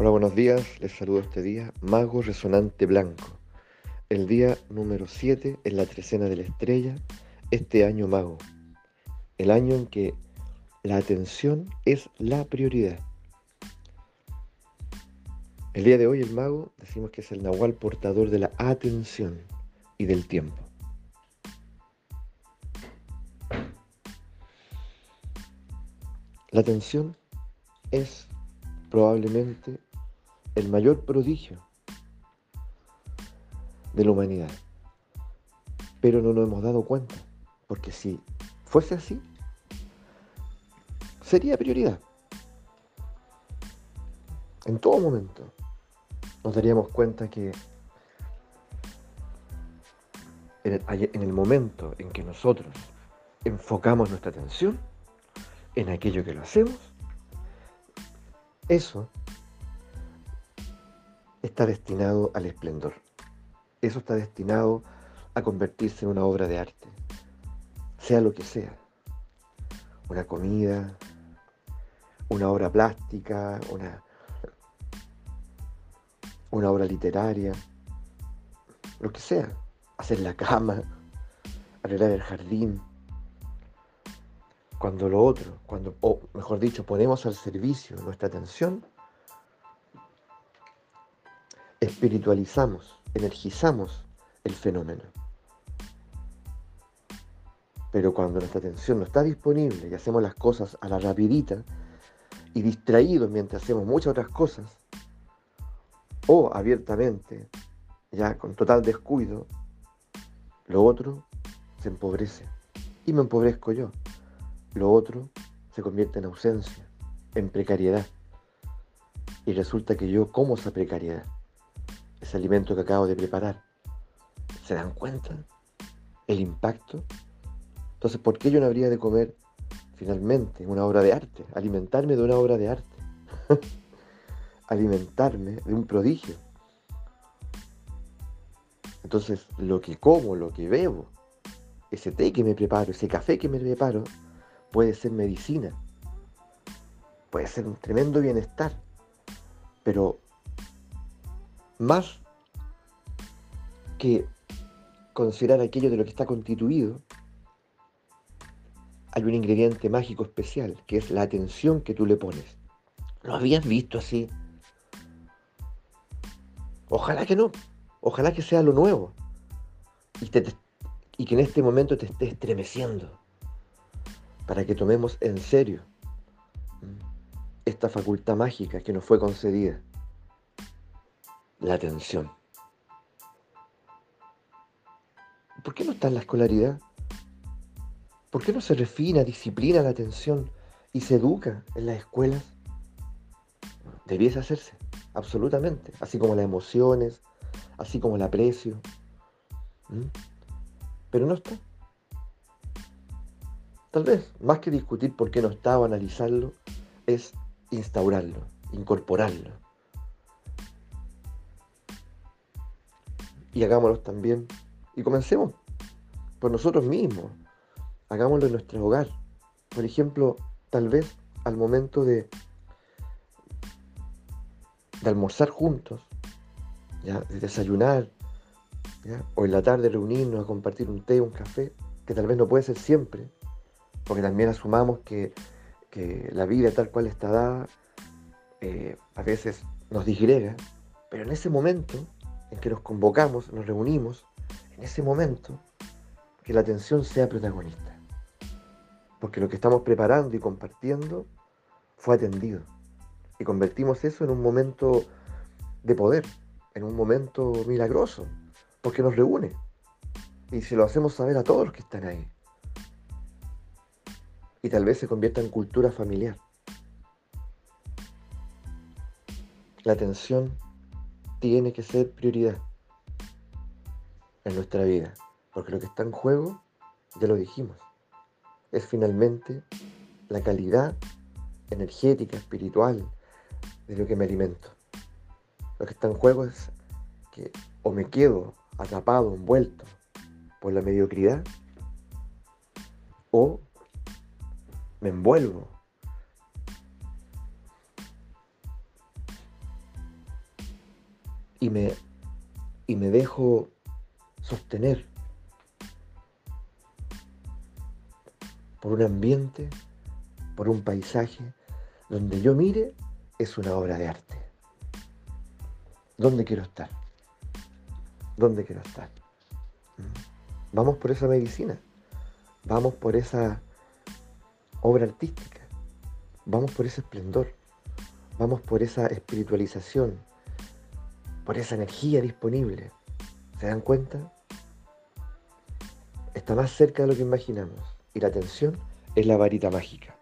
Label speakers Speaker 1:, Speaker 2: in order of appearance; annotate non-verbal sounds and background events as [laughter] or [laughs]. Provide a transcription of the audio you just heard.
Speaker 1: Hola, buenos días. Les saludo este día, Mago Resonante Blanco. El día número 7 en la trecena de la estrella, este año mago. El año en que la atención es la prioridad. El día de hoy el mago decimos que es el nahual portador de la atención y del tiempo. La atención es probablemente el mayor prodigio de la humanidad. Pero no nos hemos dado cuenta, porque si fuese así, sería prioridad. En todo momento nos daríamos cuenta que en el, momento en que nosotros enfocamos nuestra atención en aquello que lo hacemos, eso está destinado al esplendor. Eso está destinado a convertirse en una obra de arte, sea lo que sea. Una comida, una obra plástica, una, una obra literaria, lo que sea. Hacer la cama, arreglar el jardín. Cuando lo otro, cuando, o mejor dicho, ponemos al servicio nuestra atención, espiritualizamos, energizamos el fenómeno. Pero cuando nuestra atención no está disponible y hacemos las cosas a la rapidita y distraídos mientras hacemos muchas otras cosas, o abiertamente, ya con total descuido, lo otro se empobrece y me empobrezco yo. Lo otro se convierte en ausencia, en precariedad. Y resulta que yo como esa precariedad ese alimento que acabo de preparar. ¿Se dan cuenta? El impacto. Entonces, ¿por qué yo no habría de comer finalmente una obra de arte? Alimentarme de una obra de arte. [laughs] Alimentarme de un prodigio. Entonces, lo que como, lo que bebo, ese té que me preparo, ese café que me preparo, puede ser medicina. Puede ser un tremendo bienestar. Pero más que considerar aquello de lo que está constituido, hay un ingrediente mágico especial, que es la atención que tú le pones. ¿Lo habías visto así? Ojalá que no. Ojalá que sea lo nuevo. Y, y que en este momento te esté estremeciendo. Para que tomemos en serio esta facultad mágica que nos fue concedida la atención. ¿Por qué no está en la escolaridad? ¿Por qué no se refina, disciplina la atención y se educa en las escuelas? Debiese hacerse, absolutamente, así como las emociones, así como el aprecio. Pero no está. Tal vez, más que discutir por qué no está o analizarlo, es instaurarlo, incorporarlo. Y hagámoslo también. Y comencemos por nosotros mismos. Hagámoslo en nuestro hogar. Por ejemplo, tal vez al momento de, de almorzar juntos, ¿ya? de desayunar, o en la tarde reunirnos a compartir un té, un café, que tal vez no puede ser siempre, porque también asumamos que, la vida tal cual está dada eh, a veces nos disgrega, pero en ese momento en que nos convocamos, nos reunimos, en ese momento, que la atención sea protagonista. Porque lo que estamos preparando y compartiendo fue atendido. Y convertimos eso en un momento de poder, en un momento milagroso, porque nos reúne. Y si lo hacemos saber a todos los que están ahí. Y tal vez se convierta en cultura familiar. La atención tiene que ser prioridad en nuestra vida, porque lo que está en juego, ya lo dijimos, es finalmente la calidad energética, espiritual de lo que me alimento. Lo que está en juego es que o me quedo atrapado, envuelto por la mediocridad, o me envuelvo y me, y me dejo sostener por un ambiente, por un paisaje, donde yo mire es una obra de arte. ¿Dónde quiero estar? ¿Dónde quiero estar? ¿Mm? Vamos por esa medicina, vamos por esa obra artística, vamos por ese esplendor, vamos por esa espiritualización, por esa energía disponible. ¿Se dan cuenta? Está más cerca de lo que imaginamos y la atención es la varita mágica.